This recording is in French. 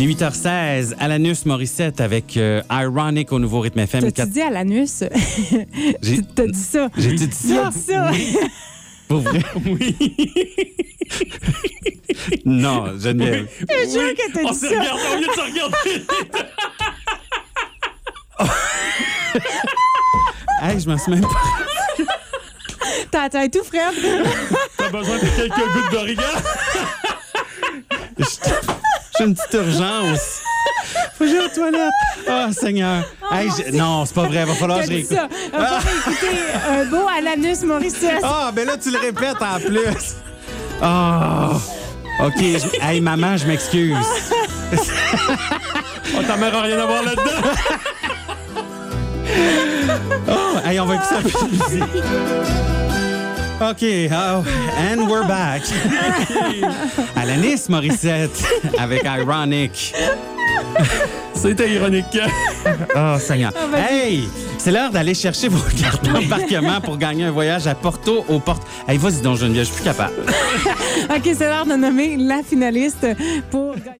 Les 8h16, Alanus Morissette avec euh, Ironic au nouveau rythme FM. T'as-tu Quatre- dit à l'anus? J'ai- T'as dit ça. J'ai-tu dit ça? dit ça. Pour vrai? Oui. non, Geneviève. Je te jure que t'as On dit s'est ça. regardé, on vient de se regarder. Hey, je m'en suis même pas. T'as t'as tout frais. T'as besoin de quelques gouttes d'origan? J'ai une petite urgence. Faut que aux toilettes. Oh, Seigneur. Hey, je- Non, c'est pas vrai. Va falloir que je réécoute. ça. Va écouter un beau à l'anus Morissette. Ah, ben là, tu le répètes en plus. Ah. OK. je- Hey, maman, je m'excuse. Oh, ta mère a rien à voir là-dedans. Oh, hey, on va écouter musique. OK. Oh, and we're back. Alanis Morissette avec Ironic. C'était ironique. Oh, Seigneur. vas-y. Hey, c'est l'heure d'aller chercher vos cartes d'embarquement pour gagner un voyage à Porto aux portes. Hey, vas-y donc, Geneviève, je suis plus capable. OK, c'est l'heure de nommer la finaliste pour